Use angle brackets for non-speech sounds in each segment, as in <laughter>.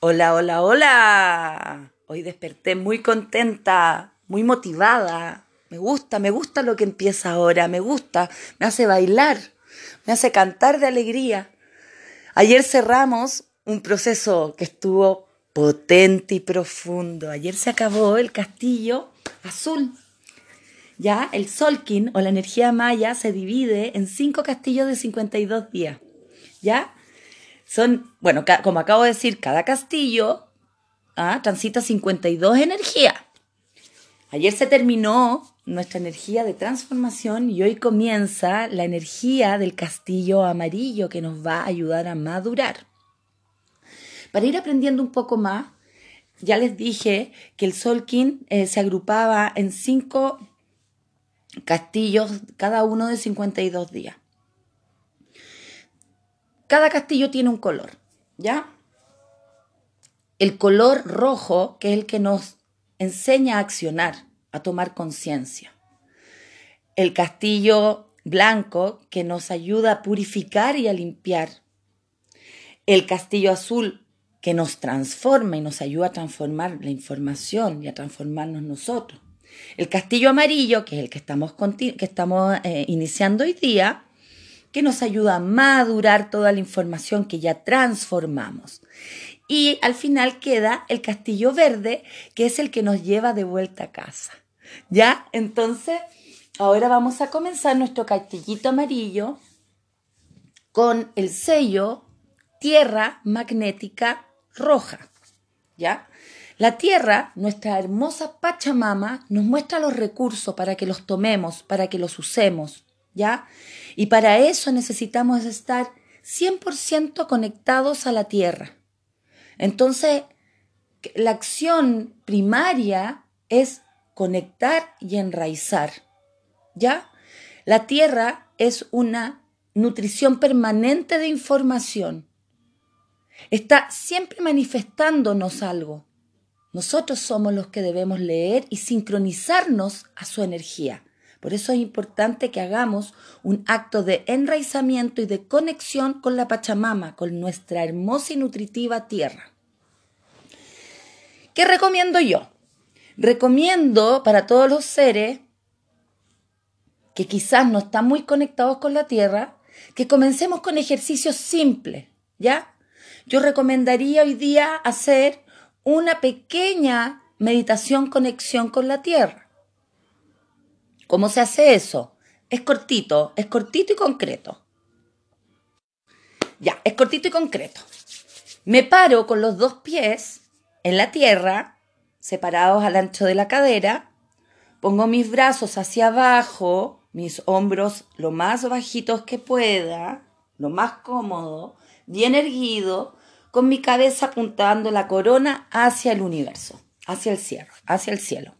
Hola, hola, hola. Hoy desperté muy contenta, muy motivada. Me gusta, me gusta lo que empieza ahora, me gusta, me hace bailar, me hace cantar de alegría. Ayer cerramos un proceso que estuvo potente y profundo. Ayer se acabó el castillo azul. Ya el Solkin o la energía maya se divide en cinco castillos de 52 días. ¿Ya? Son, bueno, como acabo de decir, cada castillo ¿ah? transita 52 energías. Ayer se terminó nuestra energía de transformación y hoy comienza la energía del castillo amarillo que nos va a ayudar a madurar. Para ir aprendiendo un poco más, ya les dije que el Solkin eh, se agrupaba en cinco castillos, cada uno de 52 días. Cada castillo tiene un color, ¿ya? El color rojo, que es el que nos enseña a accionar, a tomar conciencia. El castillo blanco, que nos ayuda a purificar y a limpiar. El castillo azul, que nos transforma y nos ayuda a transformar la información y a transformarnos nosotros. El castillo amarillo, que es el que estamos, que estamos eh, iniciando hoy día, que nos ayuda a madurar toda la información que ya transformamos. Y al final queda el castillo verde, que es el que nos lleva de vuelta a casa. ¿Ya? Entonces, ahora vamos a comenzar nuestro castillito amarillo con el sello Tierra Magnética Roja. ¿Ya? La Tierra, nuestra hermosa Pachamama, nos muestra los recursos para que los tomemos, para que los usemos. ¿Ya? Y para eso necesitamos estar 100% conectados a la tierra. Entonces, la acción primaria es conectar y enraizar. ¿Ya? La tierra es una nutrición permanente de información. Está siempre manifestándonos algo. Nosotros somos los que debemos leer y sincronizarnos a su energía. Por eso es importante que hagamos un acto de enraizamiento y de conexión con la Pachamama, con nuestra hermosa y nutritiva tierra. ¿Qué recomiendo yo? Recomiendo para todos los seres que quizás no están muy conectados con la tierra, que comencemos con ejercicios simples, ¿ya? Yo recomendaría hoy día hacer una pequeña meditación conexión con la tierra. ¿Cómo se hace eso? Es cortito, es cortito y concreto. Ya, es cortito y concreto. Me paro con los dos pies en la tierra, separados al ancho de la cadera, pongo mis brazos hacia abajo, mis hombros lo más bajitos que pueda, lo más cómodo, bien erguido, con mi cabeza apuntando la corona hacia el universo, hacia el cielo, hacia el cielo.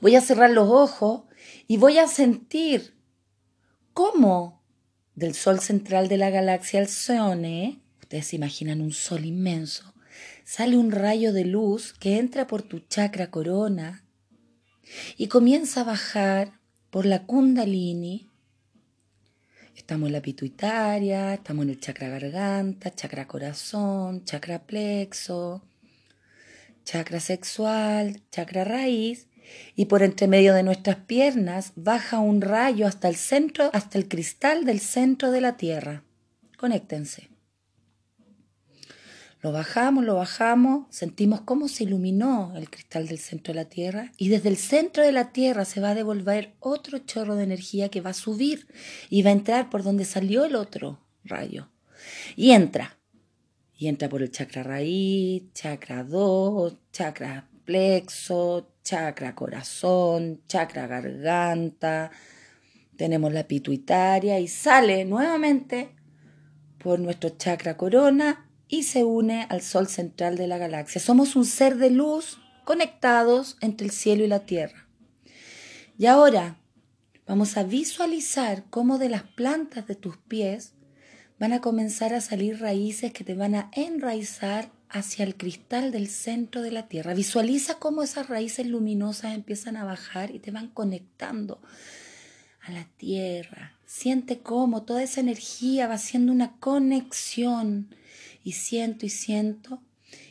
Voy a cerrar los ojos y voy a sentir cómo del sol central de la galaxia Alcyone, ustedes se imaginan un sol inmenso, sale un rayo de luz que entra por tu chakra corona y comienza a bajar por la kundalini. Estamos en la pituitaria, estamos en el chakra garganta, chakra corazón, chakra plexo, chakra sexual, chakra raíz y por entre medio de nuestras piernas baja un rayo hasta el centro, hasta el cristal del centro de la Tierra. Conéctense. Lo bajamos, lo bajamos, sentimos cómo se iluminó el cristal del centro de la Tierra y desde el centro de la Tierra se va a devolver otro chorro de energía que va a subir y va a entrar por donde salió el otro rayo. Y entra. Y entra por el chakra raíz, chakra 2, chakra plexo, chakra corazón, chakra garganta, tenemos la pituitaria y sale nuevamente por nuestro chakra corona y se une al sol central de la galaxia. Somos un ser de luz conectados entre el cielo y la tierra. Y ahora vamos a visualizar cómo de las plantas de tus pies van a comenzar a salir raíces que te van a enraizar hacia el cristal del centro de la Tierra. Visualiza cómo esas raíces luminosas empiezan a bajar y te van conectando a la Tierra. Siente cómo toda esa energía va haciendo una conexión y siento y siento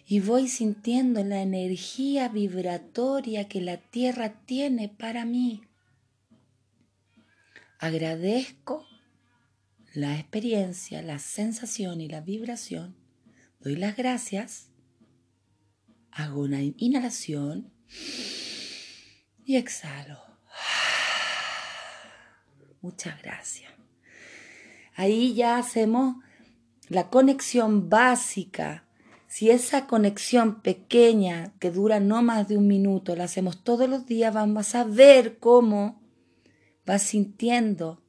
y voy sintiendo la energía vibratoria que la tierra tiene para mí. Agradezco la experiencia, la sensación y la vibración. Doy las gracias. Hago una inhalación y exhalo. <sighs> Muchas gracias. Ahí ya hacemos la conexión básica. Si esa conexión pequeña que dura no más de un minuto la hacemos todos los días, vamos a ver cómo vas sintiendo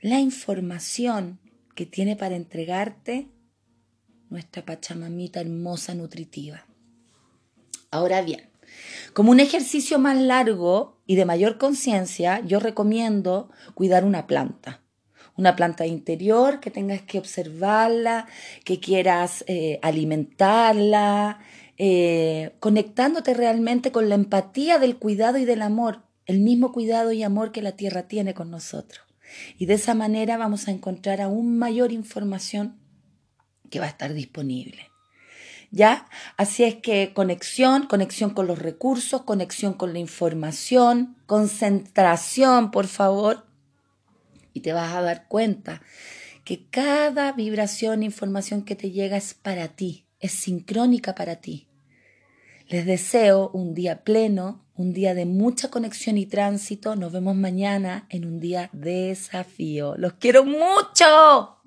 la información que tiene para entregarte nuestra Pachamamita hermosa, nutritiva. Ahora bien, como un ejercicio más largo y de mayor conciencia, yo recomiendo cuidar una planta. Una planta interior que tengas que observarla, que quieras eh, alimentarla, eh, conectándote realmente con la empatía del cuidado y del amor, el mismo cuidado y amor que la tierra tiene con nosotros. Y de esa manera vamos a encontrar aún mayor información que va a estar disponible. ¿ya? Así es que conexión, conexión con los recursos, conexión con la información, concentración, por favor, y te vas a dar cuenta que cada vibración, información que te llega es para ti, es sincrónica para ti. Les deseo un día pleno, un día de mucha conexión y tránsito. Nos vemos mañana en un día de desafío. Los quiero mucho.